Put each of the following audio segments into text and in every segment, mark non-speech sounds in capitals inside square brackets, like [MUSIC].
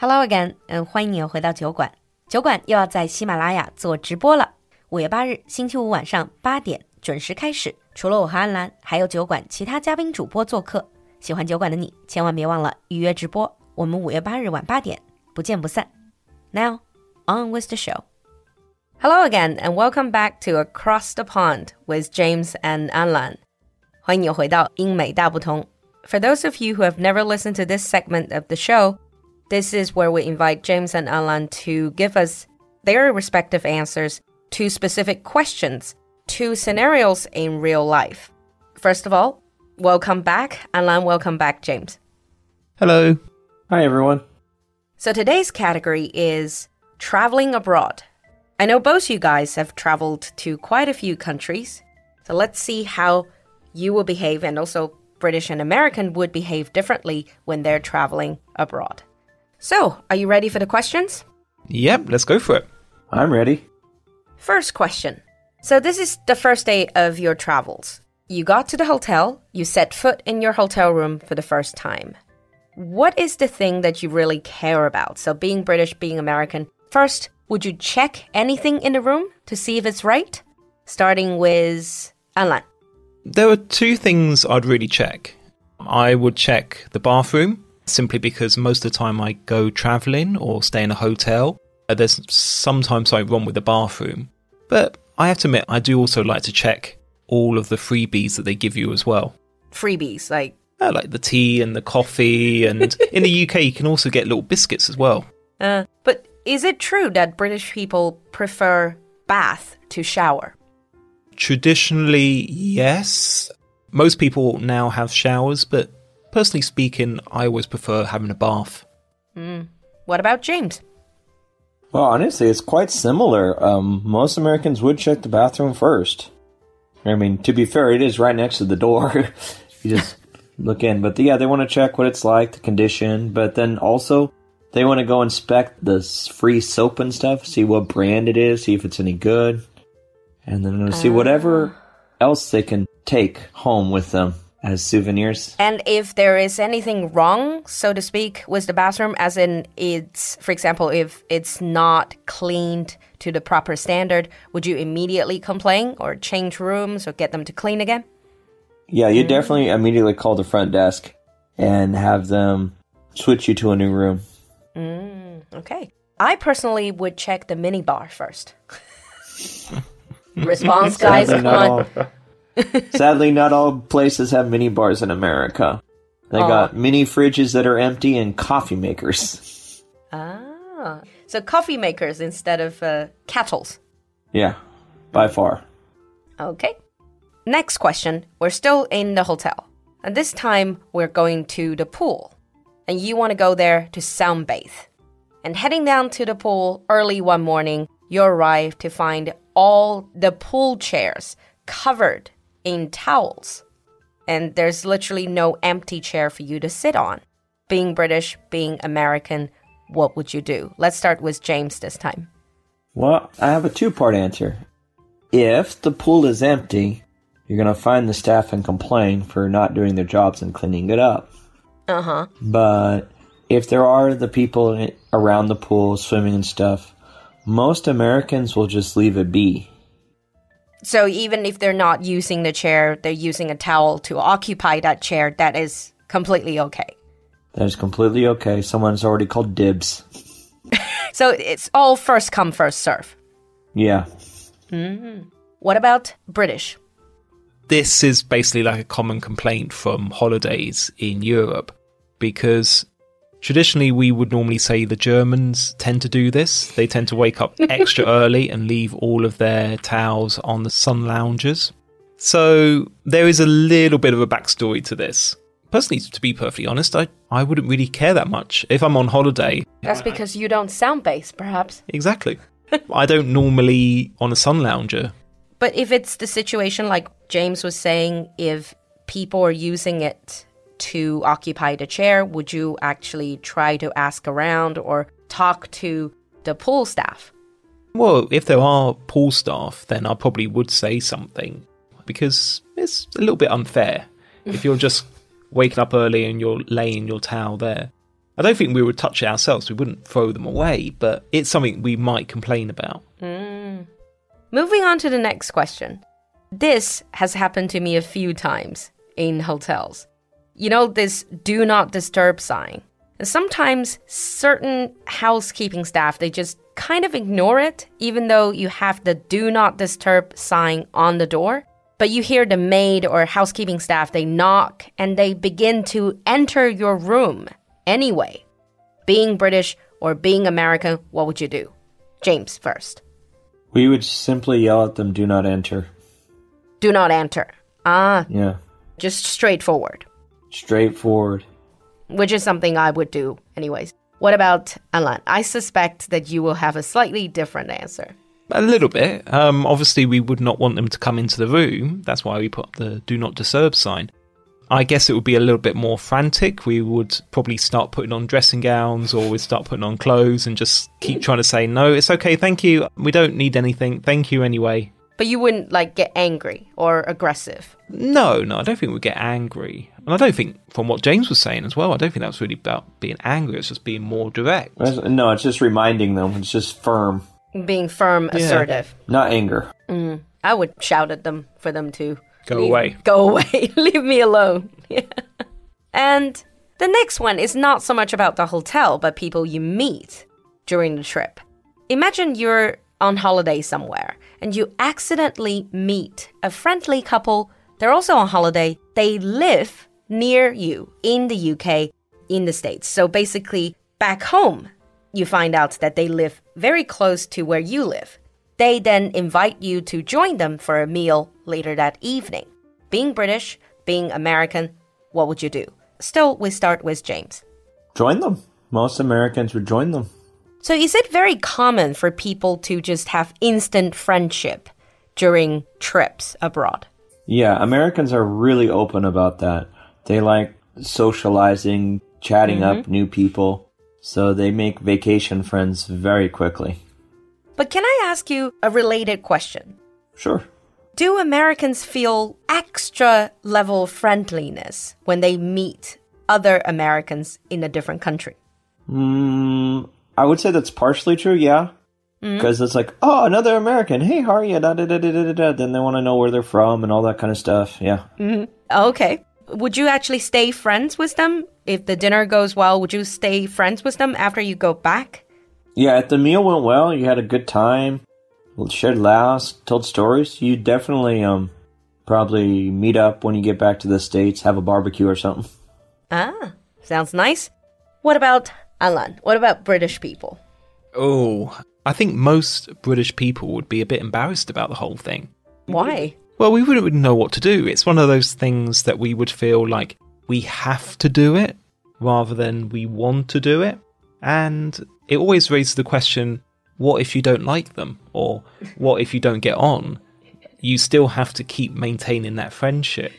Hello again，嗯，欢迎你又回到酒馆。酒馆又要在喜马拉雅做直播了。五月八日星期五晚上八点准时开始。除了我和安兰，还有酒馆其他嘉宾主播做客。喜欢酒馆的你，千万别忘了预约直播。我们五月八日晚八点不见不散。Now on with the show. Hello again and welcome back to Across the Pond with James and Anlan. 欢迎你回到英美大不同。For those of you who have never listened to this segment of the show, this is where we invite James and Alan to give us their respective answers to specific questions, to scenarios in real life. First of all, welcome back, Alan. Welcome back, James. Hello. Hi, everyone. So today's category is traveling abroad. I know both you guys have traveled to quite a few countries. So let's see how you will behave and also British and American would behave differently when they're traveling abroad. So, are you ready for the questions? Yep, let's go for it. I'm ready. First question. So, this is the first day of your travels. You got to the hotel, you set foot in your hotel room for the first time. What is the thing that you really care about? So, being British, being American, first, would you check anything in the room to see if it's right? Starting with Alan. There are two things I'd really check. I would check the bathroom simply because most of the time I go traveling or stay in a hotel. Uh, there's sometimes something wrong with the bathroom. But I have to admit, I do also like to check all of the freebies that they give you as well. Freebies, like uh, like the tea and the coffee, and [LAUGHS] in the UK you can also get little biscuits as well. Uh, but is it true that British people prefer bath to shower? Traditionally, yes. Most people now have showers, but personally speaking, I always prefer having a bath. Mm. What about James? Well, honestly, it's quite similar. Um, most Americans would check the bathroom first. I mean, to be fair, it is right next to the door. [LAUGHS] you just [LAUGHS] look in. But yeah, they want to check what it's like, the condition. But then also, they want to go inspect the free soap and stuff, see what brand it is, see if it's any good. And then uh, see whatever else they can take home with them as souvenirs. And if there is anything wrong, so to speak, with the bathroom, as in it's, for example, if it's not cleaned to the proper standard, would you immediately complain or change rooms or get them to clean again? Yeah, you mm. definitely immediately call the front desk and have them switch you to a new room. Mm, okay. I personally would check the mini bar first. [LAUGHS] Response, guys, come on. [LAUGHS] Sadly, not all places have mini bars in America. They got mini fridges that are empty and coffee makers. Ah, so coffee makers instead of uh, kettles. Yeah, by far. Okay. Next question. We're still in the hotel. And this time we're going to the pool. And you want to go there to sunbathe. And heading down to the pool early one morning, you arrive to find all the pool chairs covered in towels. And there's literally no empty chair for you to sit on. Being British, being American, what would you do? Let's start with James this time. Well, I have a two part answer. If the pool is empty, you're going to find the staff and complain for not doing their jobs and cleaning it up. Uh huh. But if there are the people around the pool swimming and stuff, most Americans will just leave it be. So even if they're not using the chair, they're using a towel to occupy that chair, that is completely okay. That is completely okay. Someone's already called dibs. [LAUGHS] so it's all first come, first serve. Yeah. Mm-hmm. What about British? This is basically like a common complaint from holidays in Europe because Traditionally, we would normally say the Germans tend to do this. They tend to wake up [LAUGHS] extra early and leave all of their towels on the sun loungers. So there is a little bit of a backstory to this. Personally, to be perfectly honest, I, I wouldn't really care that much. If I'm on holiday. That's because you don't sound sunbathe, perhaps. Exactly. [LAUGHS] I don't normally on a sun lounger. But if it's the situation like James was saying, if people are using it to occupy the chair, would you actually try to ask around or talk to the pool staff? Well, if there are pool staff, then I probably would say something because it's a little bit unfair if you're just waking up early and you're laying your towel there. I don't think we would touch it ourselves. We wouldn't throw them away, but it's something we might complain about. Hmm. Moving on to the next question. This has happened to me a few times in hotels. You know, this do not disturb sign. And sometimes certain housekeeping staff, they just kind of ignore it, even though you have the do not disturb sign on the door. But you hear the maid or housekeeping staff, they knock and they begin to enter your room anyway. Being British or being American, what would you do? James first. We would simply yell at them, do not enter. Do not enter. Ah, Yeah. just straightforward, Straightforward. which is something I would do anyways. What about Alan? I suspect that you will have a slightly different answer. A little bit. Um, obviously, we would not want them to come into the room. That's why we put the do not disturb sign. I guess it would be a little bit more frantic. We would probably start putting on dressing gowns or we'd start putting on clothes and just keep trying to say, no, it's okay, thank you. We don't need anything. Thank you anyway. But you wouldn't like get angry or aggressive. No, no, I don't think we'd get angry. And I don't think, from what James was saying as well, I don't think that was really about being angry. It's just being more direct. No, it's just reminding them. It's just firm, Being firm, assertive. not anger. Mm. I would shout at them for them to Go leave- away. [LAUGHS] Go away. [LAUGHS] Leave me alone. [LAUGHS] and the next one is not so much about the hotel, but people you meet during the trip. Imagine you're on holiday somewhere and you accidentally meet a friendly couple. They're also on holiday. They live near you in the UK, in the States. So basically, back home, you find out that they live very close to where you live. They then invite you to join them for a meal later that evening. Being British, being American, what would you do? Still, we start with James. Join them. Most Americans would join them. So, is it very common for people to just have instant friendship during trips abroad? Yeah, Americans are really open about that. They like socializing, chatting up new people, so they make vacation friends very quickly. But can I ask you a related question? Sure. Do Americans feel extra level friendliness when they meet other Americans in a different country? Mm, I would say that's partially true, yeah. Because it's like, oh, another American. Hey, how are you? Da, da, da, da, da, da. Then they want to know where they're from and all that kind of stuff. Yeah. Okay. Would you actually stay friends with them? If the dinner goes well, would you stay friends with them after you go back? Yeah, if the meal went well, you had a good time, shared laughs, told stories, you definitely um probably meet up when you get back to the States, have a barbecue or something. Ah, sounds nice. What about Alan? What about British people? Oh, I think most British people would be a bit embarrassed about the whole thing. Why? Well, we wouldn't know what to do. It's one of those things that we would feel like we have to do it rather than we want to do it. And it always raises the question what if you don't like them? Or what if you don't get on? You still have to keep maintaining that friendship.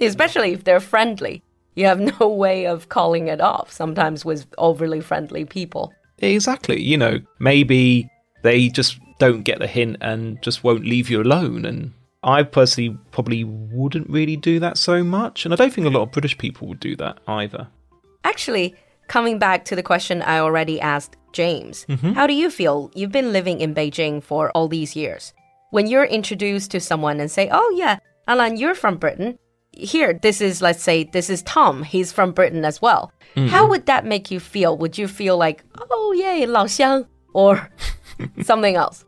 Especially if they're friendly. You have [LAUGHS] no way of calling it off sometimes with overly friendly people. Exactly. You know, maybe they just don't get the hint and just won't leave you alone. And I personally probably wouldn't really do that so much. And I don't think a lot of British people would do that either. Actually, coming back to the question I already asked James, mm-hmm. how do you feel? You've been living in Beijing for all these years. When you're introduced to someone and say, oh, yeah, Alan, you're from Britain. Here, this is, let's say, this is Tom. He's from Britain as well. Mm-hmm. How would that make you feel? Would you feel like, oh, yay, 老乡, or [LAUGHS] something else?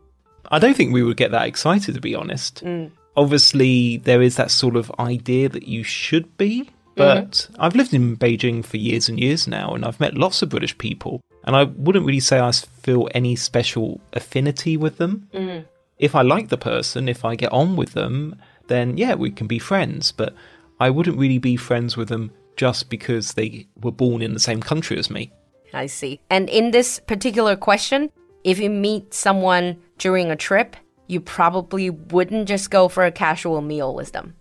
I don't think we would get that excited, to be honest. Mm. Obviously, there is that sort of idea that you should be, mm-hmm. but I've lived in Beijing for years and years now, and I've met lots of British people, and I wouldn't really say I feel any special affinity with them. Mm. If I like the person, if I get on with them, then yeah, we can be friends, but I wouldn't really be friends with them just because they were born in the same country as me. I see. And in this particular question, if you meet someone during a trip, you probably wouldn't just go for a casual meal with them.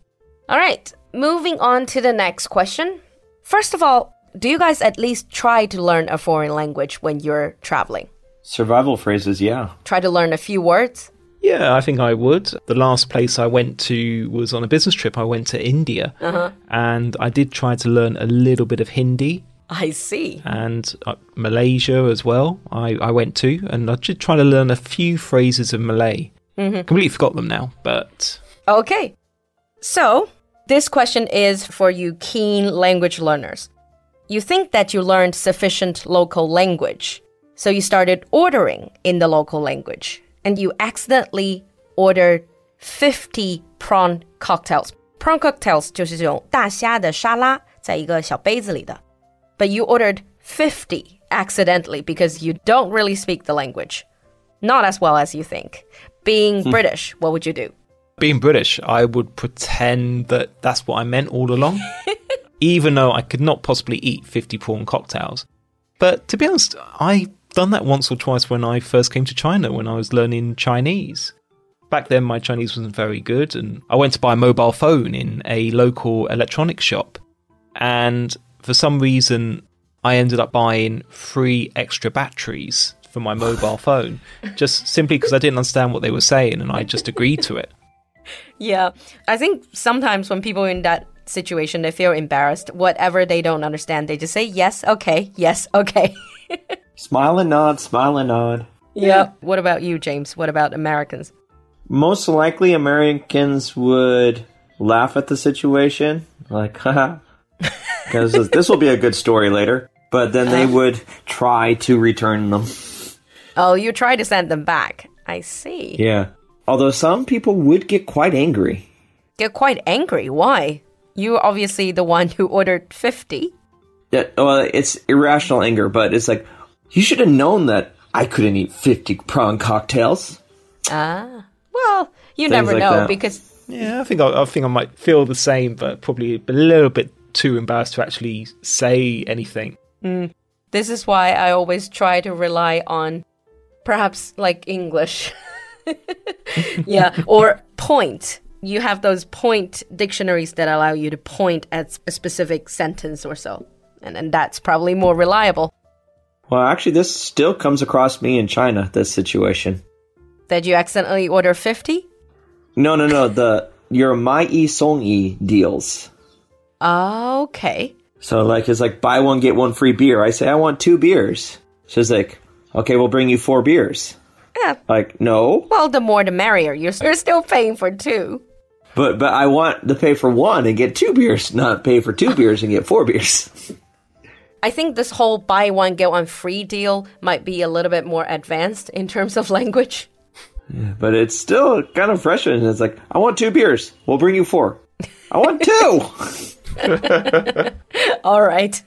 All right, moving on to the next question. First of all, do you guys at least try to learn a foreign language when you're traveling? Survival phrases, yeah. Try to learn a few words? Yeah, I think I would. The last place I went to was on a business trip. I went to India and I did try to learn a little bit of Hindi. I see. and uh, Malaysia as well. I, I went to, and I just trying to learn a few phrases of Malay. Completely forgot them now, but Okay. So, this question is for you keen language learners. You think that you learned sufficient local language, so you started ordering in the local language, and you accidentally ordered 50 prawn cocktails. Prawn cocktails 就是这种大虾的沙拉，在一个小杯子里的。But you ordered 50 accidentally because you don't really speak the language. Not as well as you think. Being British, what would you do? being British, I would pretend that that's what I meant all along, [LAUGHS] even though I could not possibly eat 50 prawn cocktails. But to be honest, I've done that once or twice when I first came to China when I was learning Chinese. Back then, my Chinese wasn't very good, and I went to buy a mobile phone in a local electronics shop. And for some reason, I ended up buying three extra batteries for my mobile [LAUGHS] phone, just simply because I didn't understand what they were saying, and I just agreed to it. Yeah. I think sometimes when people are in that situation, they feel embarrassed. Whatever they don't understand, they just say, yes, okay, yes, okay. [LAUGHS] Smile and nod, smile and nod. yeah. What about you, James? What about Americans? Most likely, Americans would laugh at the situation, like, [LAUGHS] haha, because this will be a good story later. But then they [LAUGHS] would try to return them. Oh, you try to send them back. I see. Yeah. Although some people would get quite angry. Get quite angry. Why? You're obviously the one who ordered 50. Yeah, well, it's irrational anger, but it's like, you should have known that I couldn't eat 50 prawn cocktails. Ah. Well, you Things never like know that. because Yeah, I think I, I think I might feel the same, but probably a little bit too embarrassed to actually say anything. this is why I always try to rely on perhaps like English. [LAUGHS] yeah, or point. You have those point dictionaries that allow you to point at a specific sentence or so. And, and that's probably more reliable. Well, actually, this still comes across me in China, this situation. Did you accidentally order 50? No, no, no, the your Mai Yi Song Yi deals. Okay. So, like, it's like buy one, get one free beer. I say, I want two beers. She's like, okay, we'll bring you four beers. Yeah. Like, no, Well, the more the merrier. You're, you're still paying for two. but but I want to pay for one and get two beers, not pay for two beers and get four beers. [LAUGHS] I think this whole buy one, get one free deal might be a little bit more advanced in terms of [LAUGHS] language. But it's still kind of frustrating. It's like, I want two beers. We'll bring you four. I want [LAUGHS] two. [LAUGHS] All right.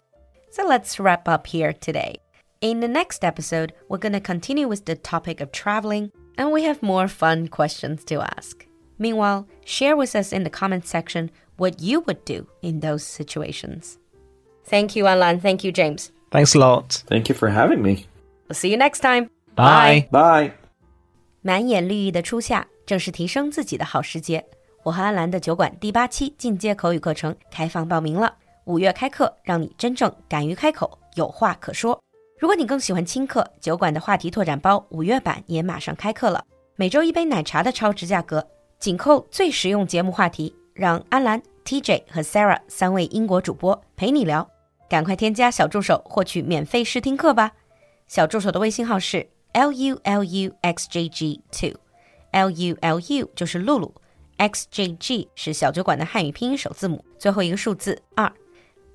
So let's wrap up here today. In the next episode, we're going to continue with the topic of traveling, and we have more fun questions to ask. Meanwhile, share with us in the comment section what you would do in those situations. Thank you, Anlan. Thank you, James. Thanks a lot. Thank you for having me. We'll see you next time. Bye. Bye. 满眼绿意的初夏，正是提升自己的好时节。我和安兰的酒馆第八期进阶口语课程开放报名了，五月开课，让你真正敢于开口，有话可说。如果你更喜欢轻课，酒馆的话题拓展包五月版也马上开课了，每周一杯奶茶的超值价格，紧扣最实用节目话题，让安兰、TJ 和 Sarah 三位英国主播陪你聊。赶快添加小助手获取免费试听课吧！小助手的微信号是 l u l u x j g two，l u l u 就是露露，x j g 是小酒馆的汉语拼音首字母，最后一个数字二。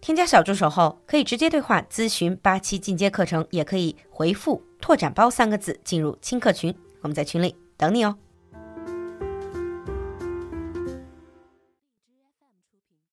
添加小助手后，可以直接对话咨询八期进阶课程，也可以回复“拓展包”三个字进入轻课群，我们在群里等你哦。